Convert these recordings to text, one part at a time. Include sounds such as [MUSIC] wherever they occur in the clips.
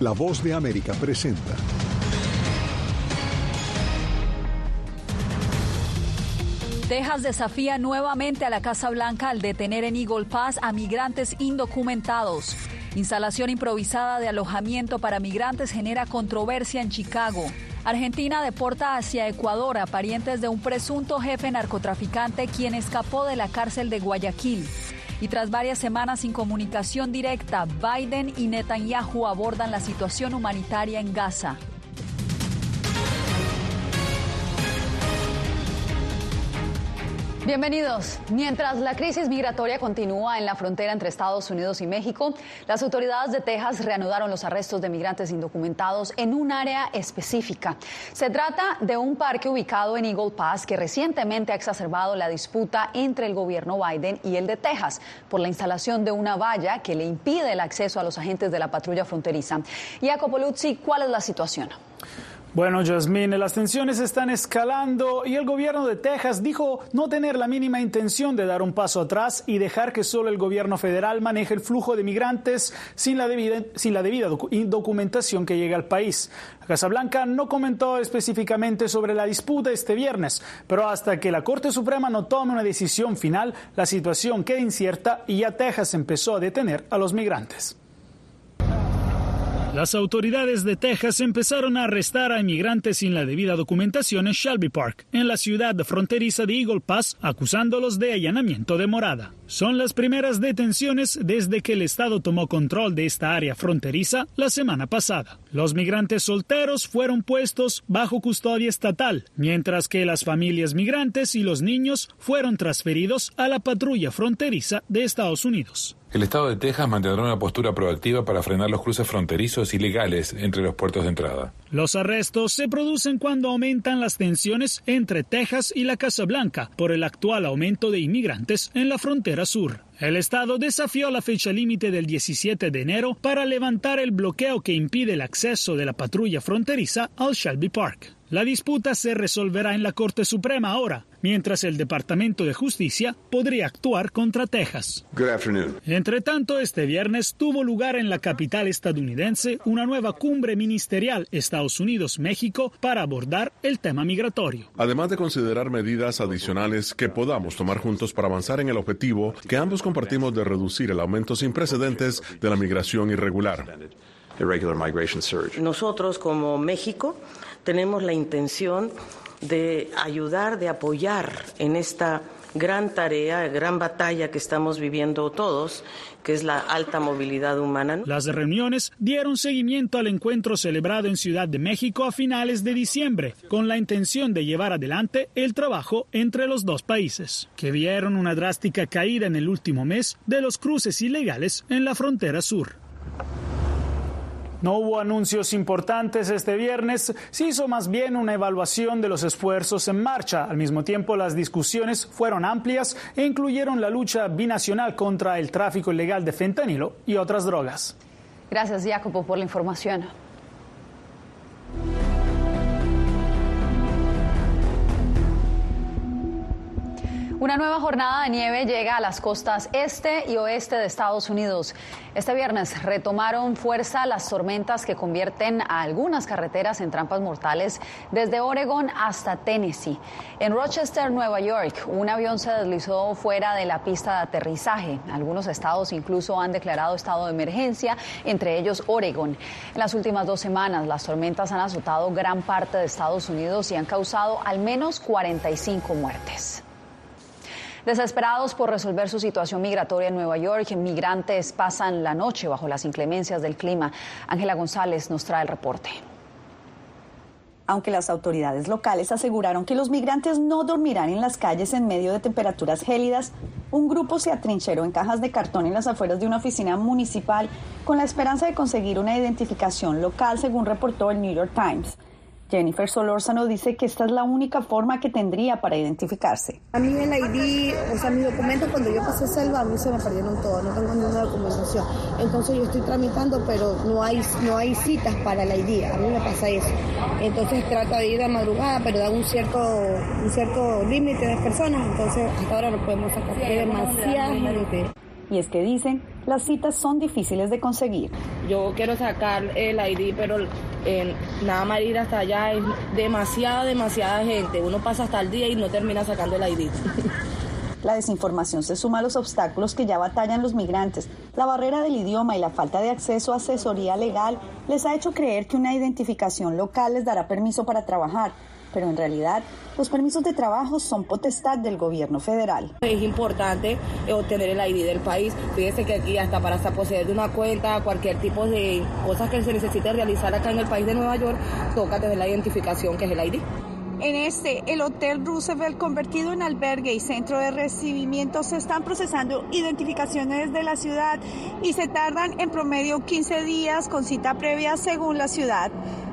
La voz de América presenta. Texas desafía nuevamente a la Casa Blanca al detener en Eagle Pass a migrantes indocumentados. Instalación improvisada de alojamiento para migrantes genera controversia en Chicago. Argentina deporta hacia Ecuador a parientes de un presunto jefe narcotraficante quien escapó de la cárcel de Guayaquil. Y tras varias semanas sin comunicación directa, Biden y Netanyahu abordan la situación humanitaria en Gaza. Bienvenidos. Mientras la crisis migratoria continúa en la frontera entre Estados Unidos y México, las autoridades de Texas reanudaron los arrestos de migrantes indocumentados en un área específica. Se trata de un parque ubicado en Eagle Pass que recientemente ha exacerbado la disputa entre el gobierno Biden y el de Texas por la instalación de una valla que le impide el acceso a los agentes de la patrulla fronteriza. Jacopo Luzzi, ¿cuál es la situación? Bueno, Jasmine, las tensiones están escalando y el gobierno de Texas dijo no tener la mínima intención de dar un paso atrás y dejar que solo el gobierno federal maneje el flujo de migrantes sin la debida, sin la debida documentación que llega al país. La Casa Blanca no comentó específicamente sobre la disputa este viernes, pero hasta que la Corte Suprema no tome una decisión final, la situación queda incierta y ya Texas empezó a detener a los migrantes. Las autoridades de Texas empezaron a arrestar a inmigrantes sin la debida documentación en Shelby Park, en la ciudad fronteriza de Eagle Pass, acusándolos de allanamiento de morada. Son las primeras detenciones desde que el Estado tomó control de esta área fronteriza la semana pasada. Los migrantes solteros fueron puestos bajo custodia estatal, mientras que las familias migrantes y los niños fueron transferidos a la patrulla fronteriza de Estados Unidos. El Estado de Texas mantendrá una postura proactiva para frenar los cruces fronterizos ilegales entre los puertos de entrada. Los arrestos se producen cuando aumentan las tensiones entre Texas y la Casa Blanca por el actual aumento de inmigrantes en la frontera sur. El Estado desafió la fecha límite del 17 de enero para levantar el bloqueo que impide el acceso de la patrulla fronteriza al Shelby Park. La disputa se resolverá en la Corte Suprema ahora, mientras el Departamento de Justicia podría actuar contra Texas. Entre tanto, este viernes tuvo lugar en la capital estadounidense una nueva cumbre ministerial Estados Unidos-México para abordar el tema migratorio. Además de considerar medidas adicionales que podamos tomar juntos para avanzar en el objetivo que ambos compartimos de reducir el aumento sin precedentes de la migración irregular. Nosotros como México tenemos la intención de ayudar, de apoyar en esta gran tarea, gran batalla que estamos viviendo todos, que es la alta movilidad humana. Las reuniones dieron seguimiento al encuentro celebrado en Ciudad de México a finales de diciembre, con la intención de llevar adelante el trabajo entre los dos países, que vieron una drástica caída en el último mes de los cruces ilegales en la frontera sur. No hubo anuncios importantes este viernes, se hizo más bien una evaluación de los esfuerzos en marcha. Al mismo tiempo, las discusiones fueron amplias e incluyeron la lucha binacional contra el tráfico ilegal de fentanilo y otras drogas. Gracias, Jacopo, por la información. Una nueva jornada de nieve llega a las costas este y oeste de Estados Unidos. Este viernes retomaron fuerza las tormentas que convierten a algunas carreteras en trampas mortales desde Oregon hasta Tennessee. En Rochester, Nueva York, un avión se deslizó fuera de la pista de aterrizaje. Algunos estados incluso han declarado estado de emergencia, entre ellos Oregon. En las últimas dos semanas, las tormentas han azotado gran parte de Estados Unidos y han causado al menos 45 muertes. Desesperados por resolver su situación migratoria en Nueva York, migrantes pasan la noche bajo las inclemencias del clima. Ángela González nos trae el reporte. Aunque las autoridades locales aseguraron que los migrantes no dormirán en las calles en medio de temperaturas gélidas, un grupo se atrincheró en cajas de cartón en las afueras de una oficina municipal con la esperanza de conseguir una identificación local, según reportó el New York Times. Jennifer Solórzano dice que esta es la única forma que tendría para identificarse. A mí el ID, o sea, mi documento cuando yo pasé selva, a mí se me perdieron todos, no tengo ninguna documentación. Entonces yo estoy tramitando, pero no hay, no hay citas para el ID, a mí me pasa eso. Entonces trato de ir a madrugada, pero da un cierto, un cierto límite de personas, entonces hasta ahora no podemos sacar. demasiada gente. Y es que dicen, las citas son difíciles de conseguir. Yo quiero sacar el ID, pero eh, nada más ir hasta allá es demasiada, demasiada gente. Uno pasa hasta el día y no termina sacando el ID. [LAUGHS] La desinformación se suma a los obstáculos que ya batallan los migrantes. La barrera del idioma y la falta de acceso a asesoría legal les ha hecho creer que una identificación local les dará permiso para trabajar, pero en realidad los permisos de trabajo son potestad del gobierno federal. Es importante obtener el ID del país. Fíjese que aquí hasta para hasta poseer de una cuenta, cualquier tipo de cosas que se necesite realizar acá en el país de Nueva York, toca tener la identificación que es el ID. En este, el Hotel Roosevelt, convertido en albergue y centro de recibimiento, se están procesando identificaciones de la ciudad y se tardan en promedio 15 días con cita previa según la ciudad.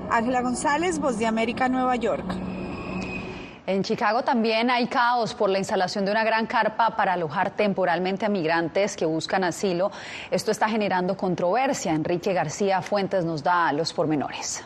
Ángela González, Voz de América, Nueva York. En Chicago también hay caos por la instalación de una gran carpa para alojar temporalmente a migrantes que buscan asilo. Esto está generando controversia. Enrique García Fuentes nos da los pormenores.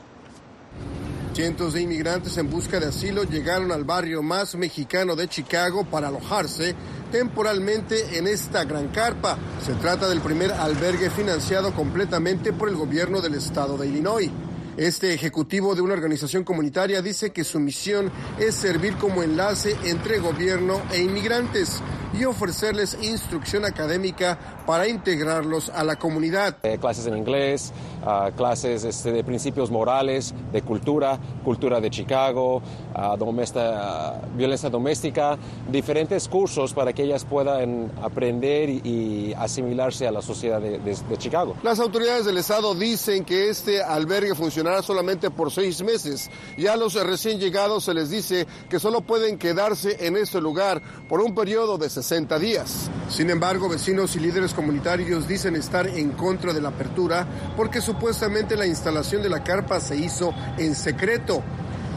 Cientos de inmigrantes en busca de asilo llegaron al barrio más mexicano de Chicago para alojarse temporalmente en esta gran carpa. Se trata del primer albergue financiado completamente por el gobierno del estado de Illinois. Este ejecutivo de una organización comunitaria dice que su misión es servir como enlace entre gobierno e inmigrantes y ofrecerles instrucción académica para integrarlos a la comunidad. Eh, clases en inglés, uh, clases este, de principios morales, de cultura, cultura de Chicago, uh, domesta, uh, violencia doméstica, diferentes cursos para que ellas puedan aprender y, y asimilarse a la sociedad de, de, de, Chicago. Las autoridades del estado dicen que este albergue funcionará solamente por seis meses y a los recién llegados se les dice que solo pueden quedarse en este lugar por un periodo de 60 días. Sin embargo, vecinos y líderes comunitarios dicen estar en contra de la apertura porque supuestamente la instalación de la carpa se hizo en secreto.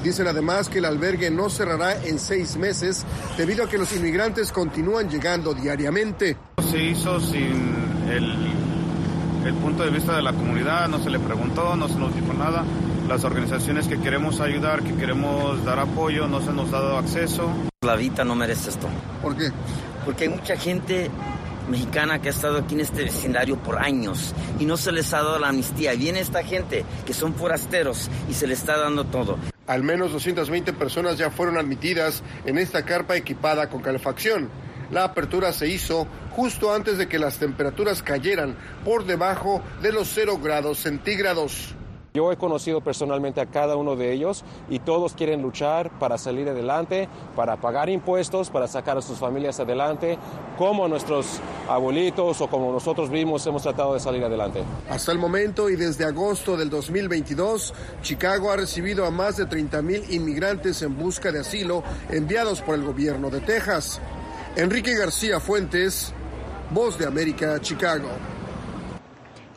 Dicen además que el albergue no cerrará en seis meses debido a que los inmigrantes continúan llegando diariamente. Se hizo sin el, el punto de vista de la comunidad, no se le preguntó, no se nos dijo nada. Las organizaciones que queremos ayudar, que queremos dar apoyo, no se nos ha dado acceso. La vida no merece esto. ¿Por qué? Porque hay mucha gente mexicana que ha estado aquí en este vecindario por años y no se les ha dado la amnistía. Viene esta gente que son forasteros y se les está dando todo. Al menos 220 personas ya fueron admitidas en esta carpa equipada con calefacción. La apertura se hizo justo antes de que las temperaturas cayeran por debajo de los 0 grados centígrados. Yo he conocido personalmente a cada uno de ellos y todos quieren luchar para salir adelante, para pagar impuestos, para sacar a sus familias adelante, como nuestros abuelitos o como nosotros mismos hemos tratado de salir adelante. Hasta el momento y desde agosto del 2022, Chicago ha recibido a más de 30 mil inmigrantes en busca de asilo enviados por el gobierno de Texas. Enrique García Fuentes, Voz de América, Chicago.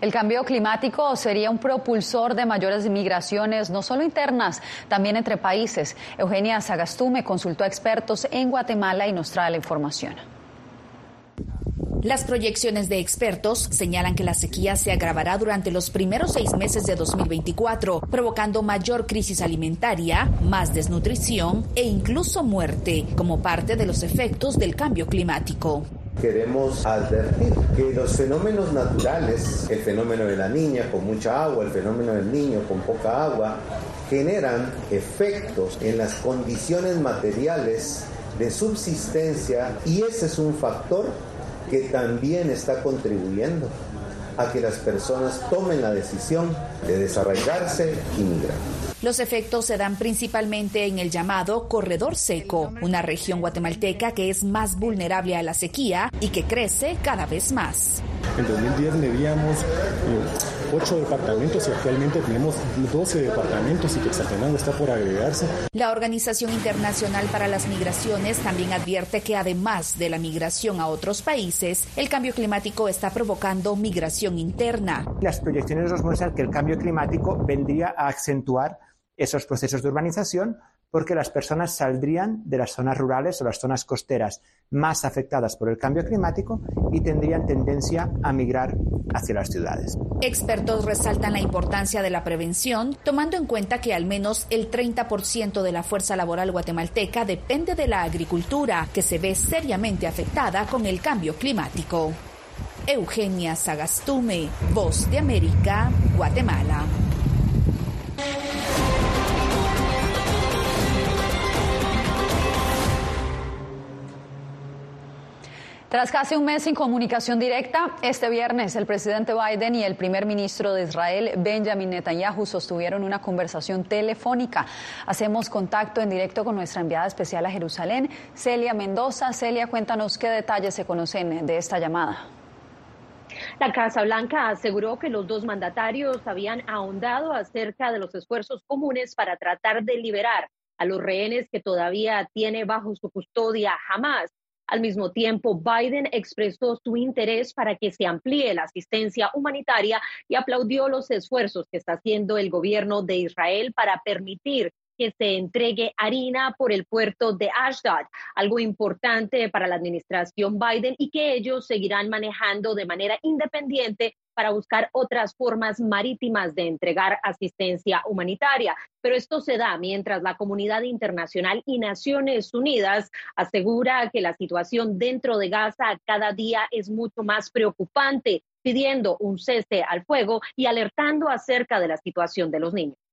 El cambio climático sería un propulsor de mayores migraciones, no solo internas, también entre países. Eugenia Sagastume consultó a expertos en Guatemala y nos trae la información. Las proyecciones de expertos señalan que la sequía se agravará durante los primeros seis meses de 2024, provocando mayor crisis alimentaria, más desnutrición e incluso muerte, como parte de los efectos del cambio climático. Queremos advertir que los fenómenos naturales, el fenómeno de la niña con mucha agua, el fenómeno del niño con poca agua, generan efectos en las condiciones materiales de subsistencia y ese es un factor que también está contribuyendo a que las personas tomen la decisión de desarraigarse y migrar. Los efectos se dan principalmente en el llamado corredor seco, una región guatemalteca que es más vulnerable a la sequía y que crece cada vez más. En 2010 medíamos 8 departamentos y actualmente tenemos 12 departamentos y que Quetzaltenango está por agregarse. La Organización Internacional para las Migraciones también advierte que además de la migración a otros países, el cambio climático está provocando migración interna. Las proyecciones nos muestran que el cambio climático vendría a acentuar esos procesos de urbanización porque las personas saldrían de las zonas rurales o las zonas costeras más afectadas por el cambio climático y tendrían tendencia a migrar hacia las ciudades. Expertos resaltan la importancia de la prevención, tomando en cuenta que al menos el 30% de la fuerza laboral guatemalteca depende de la agricultura, que se ve seriamente afectada con el cambio climático. Eugenia Sagastume, Voz de América, Guatemala. Tras casi un mes sin comunicación directa, este viernes el presidente Biden y el primer ministro de Israel, Benjamin Netanyahu, sostuvieron una conversación telefónica. Hacemos contacto en directo con nuestra enviada especial a Jerusalén, Celia Mendoza. Celia, cuéntanos qué detalles se conocen de esta llamada. La Casa Blanca aseguró que los dos mandatarios habían ahondado acerca de los esfuerzos comunes para tratar de liberar a los rehenes que todavía tiene bajo su custodia Hamas. Al mismo tiempo, Biden expresó su interés para que se amplíe la asistencia humanitaria y aplaudió los esfuerzos que está haciendo el gobierno de Israel para permitir que se entregue harina por el puerto de Ashdod, algo importante para la administración Biden y que ellos seguirán manejando de manera independiente para buscar otras formas marítimas de entregar asistencia humanitaria. Pero esto se da mientras la comunidad internacional y Naciones Unidas asegura que la situación dentro de Gaza cada día es mucho más preocupante, pidiendo un cese al fuego y alertando acerca de la situación de los niños.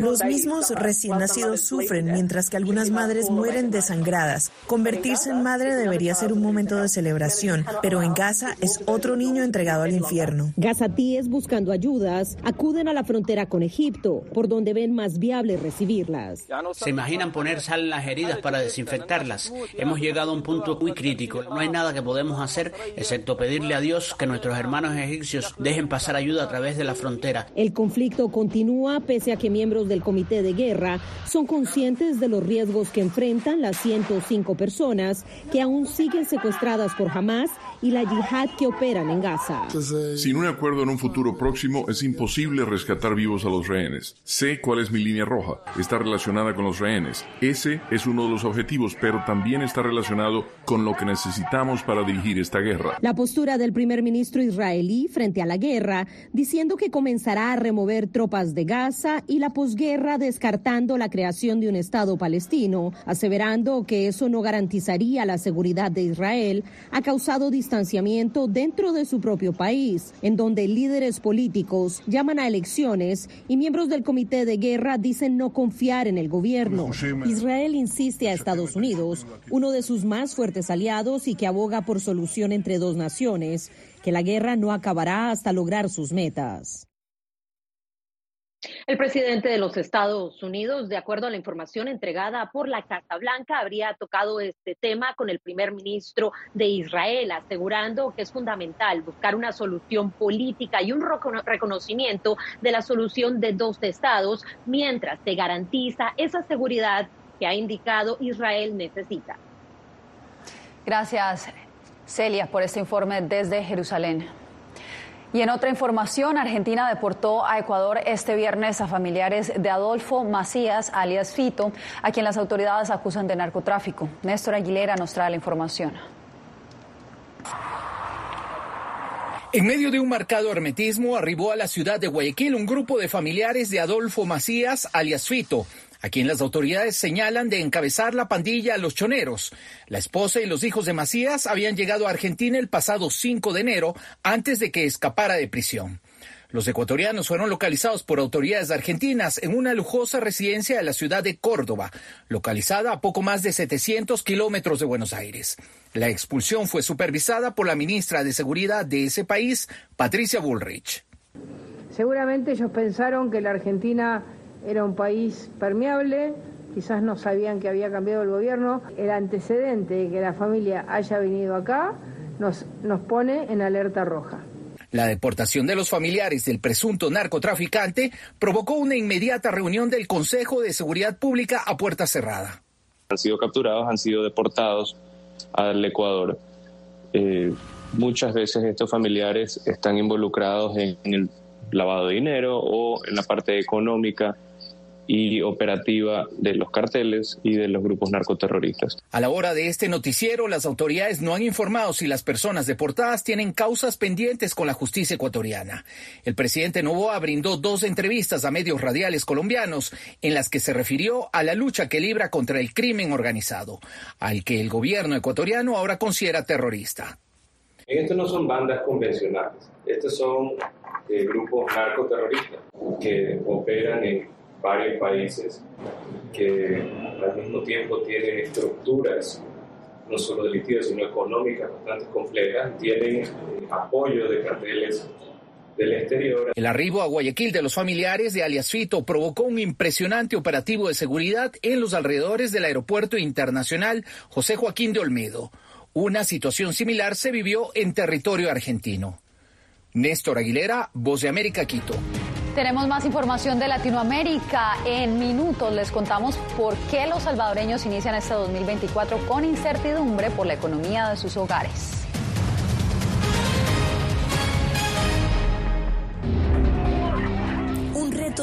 Los mismos recién nacidos sufren, mientras que algunas madres mueren desangradas. Convertirse en madre debería ser un momento de celebración, pero en Gaza es otro niño entregado al infierno. Gazatíes buscando ayudas acuden a la frontera con Egipto, por donde ven más viable recibirlas. Se imaginan poner sal en las heridas para desinfectarlas. Hemos llegado a un punto muy crítico. No hay nada que podemos hacer excepto pedirle a Dios que nuestros hermanos egipcios dejen pasar ayuda a través de la frontera. El conflicto continúa pese a que miembros del Comité de Guerra son conscientes de los riesgos que enfrentan las 105 personas que aún siguen secuestradas por Hamas y la yihad que operan en Gaza. Sin un acuerdo en un futuro próximo es imposible rescatar vivos a los rehenes. Sé cuál es mi línea roja. Está relacionada con los rehenes. Ese es uno de los objetivos, pero también está relacionado con lo que necesitamos para dirigir esta guerra. La postura del primer ministro israelí frente a la guerra, diciendo que comenzará a remover tropas de Gaza y la posguerra descartando la creación de un Estado palestino, aseverando que eso no garantizaría la seguridad de Israel, ha causado distanciamiento dentro de su propio país, en donde líderes políticos llaman a elecciones y miembros del Comité de Guerra dicen no confiar en el gobierno. Israel insiste a Estados Unidos, uno de sus más fuertes aliados y que aboga por solución entre dos naciones, que la guerra no acabará hasta lograr sus metas. El presidente de los Estados Unidos, de acuerdo a la información entregada por la Casa Blanca, habría tocado este tema con el primer ministro de Israel, asegurando que es fundamental buscar una solución política y un reconocimiento de la solución de dos estados mientras se garantiza esa seguridad que ha indicado Israel necesita. Gracias, Celia, por este informe desde Jerusalén. Y en otra información, Argentina deportó a Ecuador este viernes a familiares de Adolfo Macías, alias Fito, a quien las autoridades acusan de narcotráfico. Néstor Aguilera nos trae la información. En medio de un marcado hermetismo, arribó a la ciudad de Guayaquil un grupo de familiares de Adolfo Macías, alias Fito, a quien las autoridades señalan de encabezar la pandilla Los Choneros. La esposa y los hijos de Macías habían llegado a Argentina el pasado 5 de enero antes de que escapara de prisión. Los ecuatorianos fueron localizados por autoridades argentinas en una lujosa residencia de la ciudad de Córdoba, localizada a poco más de 700 kilómetros de Buenos Aires. La expulsión fue supervisada por la ministra de Seguridad de ese país, Patricia Bullrich. Seguramente ellos pensaron que la Argentina era un país permeable, quizás no sabían que había cambiado el gobierno. El antecedente de que la familia haya venido acá nos, nos pone en alerta roja. La deportación de los familiares del presunto narcotraficante provocó una inmediata reunión del Consejo de Seguridad Pública a puerta cerrada. Han sido capturados, han sido deportados al Ecuador. Eh, muchas veces estos familiares están involucrados en el lavado de dinero o en la parte económica y operativa de los carteles y de los grupos narcoterroristas. A la hora de este noticiero, las autoridades no han informado si las personas deportadas tienen causas pendientes con la justicia ecuatoriana. El presidente Novoa brindó dos entrevistas a medios radiales colombianos en las que se refirió a la lucha que libra contra el crimen organizado, al que el gobierno ecuatoriano ahora considera terrorista. Estos no son bandas convencionales, estos son eh, grupos narcoterroristas que operan en varios países que al mismo tiempo tienen estructuras no solo delictivas, sino económicas bastante complejas, tienen eh, apoyo de carteles del exterior. El arribo a Guayaquil de los familiares de alias Fito provocó un impresionante operativo de seguridad en los alrededores del aeropuerto internacional José Joaquín de Olmedo. Una situación similar se vivió en territorio argentino. Néstor Aguilera, Voz de América, Quito. Tenemos más información de Latinoamérica. En minutos les contamos por qué los salvadoreños inician este 2024 con incertidumbre por la economía de sus hogares.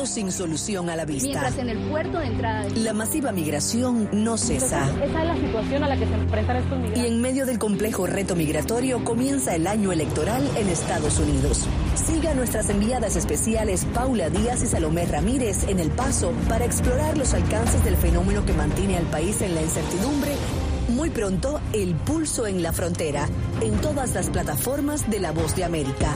Sin solución a la vista. Mientras en el puerto de entrada. La masiva migración no cesa. esa es la situación a la que se enfrentan estos migrantes. Y en medio del complejo reto migratorio comienza el año electoral en Estados Unidos. Siga nuestras enviadas especiales Paula Díaz y Salomé Ramírez en El Paso para explorar los alcances del fenómeno que mantiene al país en la incertidumbre muy pronto, El Pulso en la Frontera, en todas las plataformas de La Voz de América.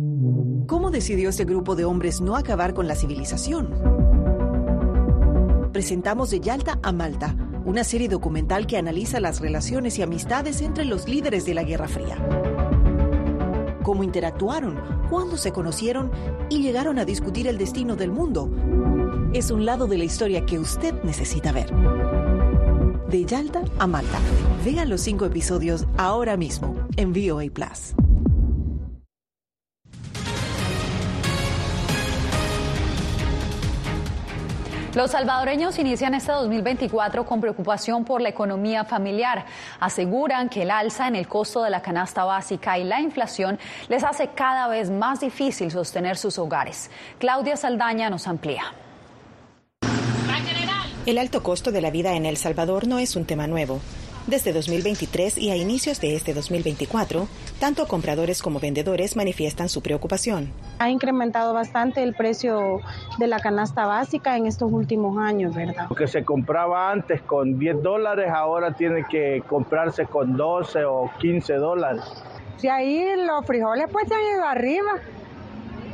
¿Cómo decidió este grupo de hombres no acabar con la civilización? Presentamos de Yalta a Malta, una serie documental que analiza las relaciones y amistades entre los líderes de la Guerra Fría. Cómo interactuaron, cuándo se conocieron y llegaron a discutir el destino del mundo. Es un lado de la historia que usted necesita ver. De Yalta a Malta. Vean los cinco episodios ahora mismo en VOA Plus. Los salvadoreños inician este 2024 con preocupación por la economía familiar. Aseguran que el alza en el costo de la canasta básica y la inflación les hace cada vez más difícil sostener sus hogares. Claudia Saldaña nos amplía. El alto costo de la vida en El Salvador no es un tema nuevo. Desde 2023 y a inicios de este 2024, tanto compradores como vendedores manifiestan su preocupación. Ha incrementado bastante el precio de la canasta básica en estos últimos años, ¿verdad? Lo que se compraba antes con 10 dólares ahora tiene que comprarse con 12 o 15 dólares. Si ahí los frijoles pues se han ido arriba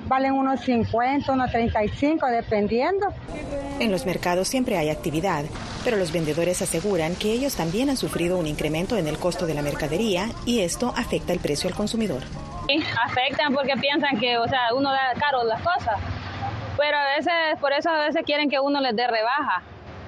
valen unos 50, unos 35, dependiendo. En los mercados siempre hay actividad, pero los vendedores aseguran que ellos también han sufrido un incremento en el costo de la mercadería y esto afecta el precio al consumidor. Sí, afectan porque piensan que, o sea, uno da caro las cosas, pero a veces, por eso a veces quieren que uno les dé rebaja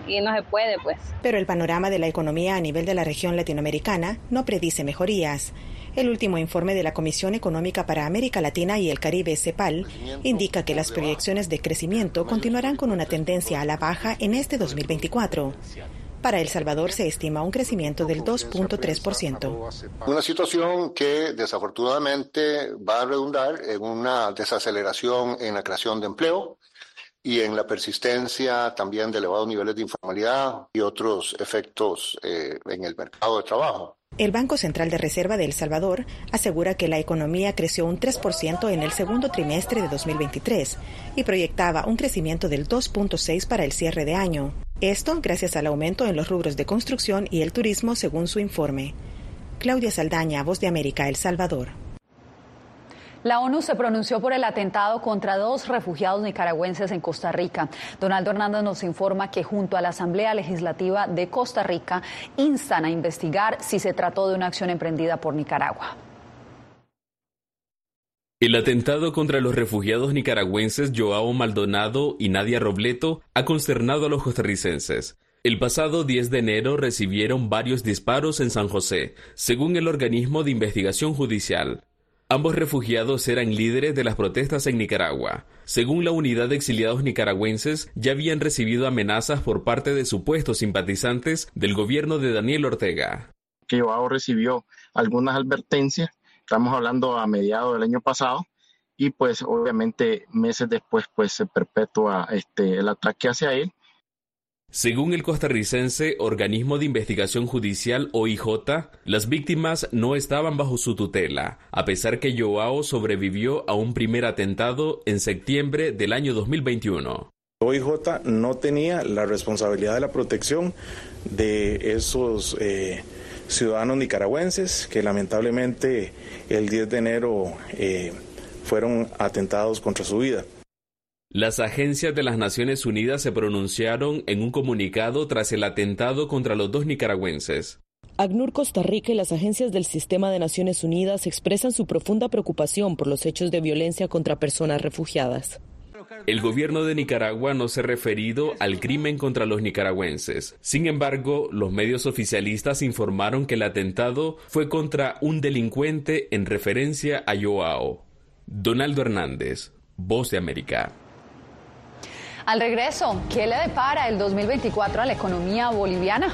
y no se puede, pues. Pero el panorama de la economía a nivel de la región latinoamericana no predice mejorías. El último informe de la Comisión Económica para América Latina y el Caribe, CEPAL, indica que las proyecciones de crecimiento continuarán con una tendencia a la baja en este 2024. Para El Salvador se estima un crecimiento del 2.3%. Una situación que desafortunadamente va a redundar en una desaceleración en la creación de empleo y en la persistencia también de elevados niveles de informalidad y otros efectos eh, en el mercado de trabajo. El Banco Central de Reserva de El Salvador asegura que la economía creció un 3% en el segundo trimestre de 2023 y proyectaba un crecimiento del 2.6 para el cierre de año. Esto gracias al aumento en los rubros de construcción y el turismo, según su informe. Claudia Saldaña, Voz de América, El Salvador. La ONU se pronunció por el atentado contra dos refugiados nicaragüenses en Costa Rica. Donaldo Hernández nos informa que junto a la Asamblea Legislativa de Costa Rica instan a investigar si se trató de una acción emprendida por Nicaragua. El atentado contra los refugiados nicaragüenses Joao Maldonado y Nadia Robleto ha consternado a los costarricenses. El pasado 10 de enero recibieron varios disparos en San José, según el organismo de investigación judicial. Ambos refugiados eran líderes de las protestas en Nicaragua. Según la unidad de exiliados nicaragüenses, ya habían recibido amenazas por parte de supuestos simpatizantes del gobierno de Daniel Ortega. Que recibió algunas advertencias, estamos hablando a mediados del año pasado, y pues obviamente meses después pues se perpetúa este, el ataque hacia él según el costarricense Organismo de Investigación Judicial OIJ, las víctimas no estaban bajo su tutela, a pesar que Joao sobrevivió a un primer atentado en septiembre del año 2021. OIJ no tenía la responsabilidad de la protección de esos eh, ciudadanos nicaragüenses que lamentablemente el 10 de enero eh, fueron atentados contra su vida. Las agencias de las Naciones Unidas se pronunciaron en un comunicado tras el atentado contra los dos nicaragüenses. ACNUR Costa Rica y las agencias del sistema de Naciones Unidas expresan su profunda preocupación por los hechos de violencia contra personas refugiadas. El gobierno de Nicaragua no se ha referido al crimen contra los nicaragüenses. Sin embargo, los medios oficialistas informaron que el atentado fue contra un delincuente en referencia a Joao. Donaldo Hernández, Voz de América. Al regreso, ¿qué le depara el 2024 a la economía boliviana?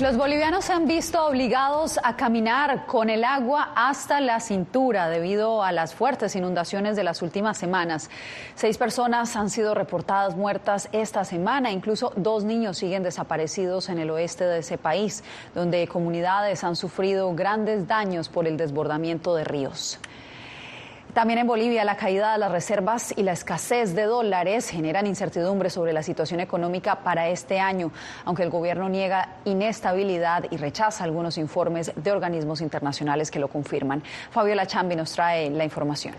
Los bolivianos se han visto obligados a caminar con el agua hasta la cintura debido a las fuertes inundaciones de las últimas semanas. Seis personas han sido reportadas muertas esta semana, incluso dos niños siguen desaparecidos en el oeste de ese país, donde comunidades han sufrido grandes daños por el desbordamiento de ríos. También en Bolivia la caída de las reservas y la escasez de dólares generan incertidumbre sobre la situación económica para este año, aunque el gobierno niega inestabilidad y rechaza algunos informes de organismos internacionales que lo confirman. Fabiola Chambi nos trae la información.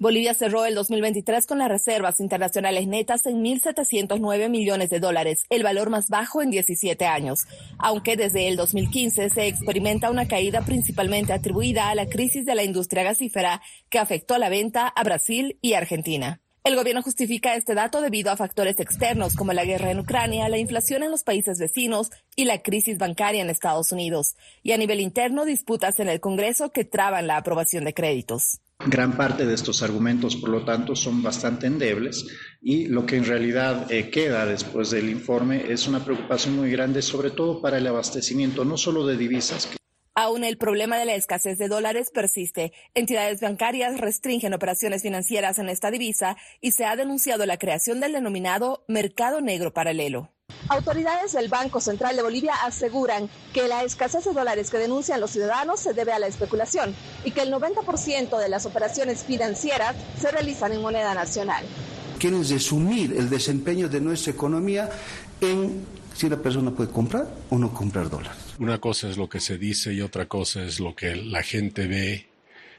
Bolivia cerró el 2023 con las reservas internacionales netas en 1.709 millones de dólares, el valor más bajo en 17 años, aunque desde el 2015 se experimenta una caída principalmente atribuida a la crisis de la industria gasífera que afectó la venta a Brasil y Argentina. El gobierno justifica este dato debido a factores externos como la guerra en Ucrania, la inflación en los países vecinos y la crisis bancaria en Estados Unidos, y a nivel interno disputas en el Congreso que traban la aprobación de créditos. Gran parte de estos argumentos, por lo tanto, son bastante endebles y lo que en realidad eh, queda después del informe es una preocupación muy grande, sobre todo para el abastecimiento no solo de divisas. Aún el problema de la escasez de dólares persiste. Entidades bancarias restringen operaciones financieras en esta divisa y se ha denunciado la creación del denominado mercado negro paralelo. Autoridades del Banco Central de Bolivia aseguran que la escasez de dólares que denuncian los ciudadanos se debe a la especulación y que el 90% de las operaciones financieras se realizan en moneda nacional. Quieren resumir el desempeño de nuestra economía en si la persona puede comprar o no comprar dólares. Una cosa es lo que se dice y otra cosa es lo que la gente ve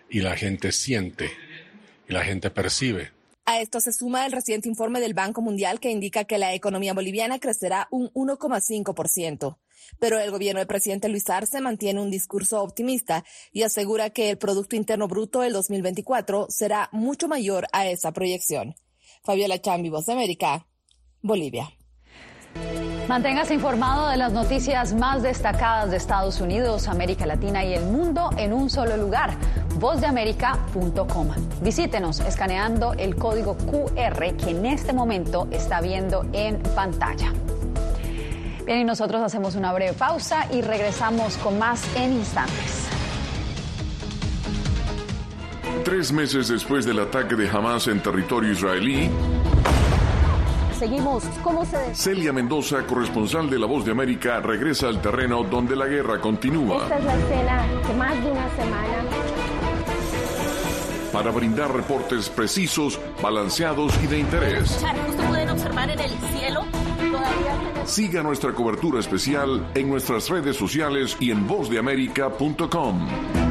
y la gente siente y la gente percibe. A esto se suma el reciente informe del Banco Mundial que indica que la economía boliviana crecerá un 1,5%. Pero el gobierno del presidente Luis Arce mantiene un discurso optimista y asegura que el Producto Interno Bruto del 2024 será mucho mayor a esa proyección. Fabiola Chambi, Voz de América, Bolivia. Manténgase informado de las noticias más destacadas de Estados Unidos, América Latina y el mundo en un solo lugar, vozdeamerica.com. Visítenos escaneando el código QR que en este momento está viendo en pantalla. Bien, y nosotros hacemos una breve pausa y regresamos con más en instantes. Tres meses después del ataque de Hamas en territorio israelí, seguimos. ¿Cómo se.? Celia Mendoza, corresponsal de La Voz de América, regresa al terreno donde la guerra continúa. Esta es la escena que más de una semana. Para brindar reportes precisos, balanceados y de interés. Justo pueden observar en el cielo. Todavía... Siga nuestra cobertura especial en nuestras redes sociales y en vozdeamerica.com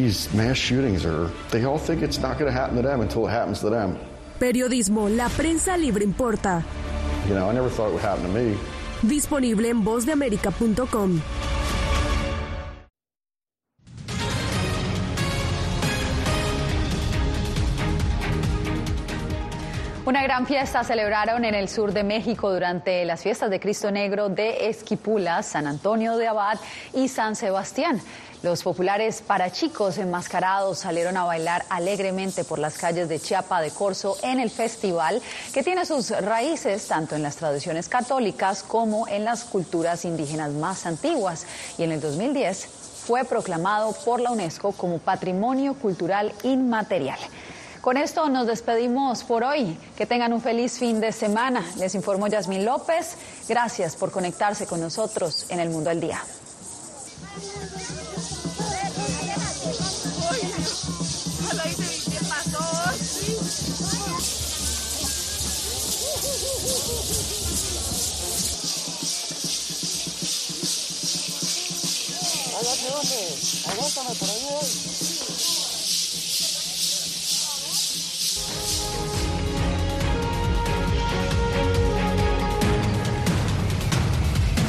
these mass shootings are, they all think it's not going to happen to them until it happens to them. Periodismo, la prensa libre importa. You know, I never thought it would happen to me. Disponible en vozdeamerica.com. Una gran fiesta celebraron en el sur de México durante las fiestas de Cristo Negro de Esquipulas, San Antonio de Abad y San Sebastián. Los populares parachicos enmascarados salieron a bailar alegremente por las calles de Chiapa de Corzo en el festival, que tiene sus raíces tanto en las tradiciones católicas como en las culturas indígenas más antiguas. Y en el 2010 fue proclamado por la UNESCO como Patrimonio Cultural Inmaterial. Con esto nos despedimos por hoy. Que tengan un feliz fin de semana. Les informó Yasmín López. Gracias por conectarse con nosotros en el Mundo al Día. Aguántame por.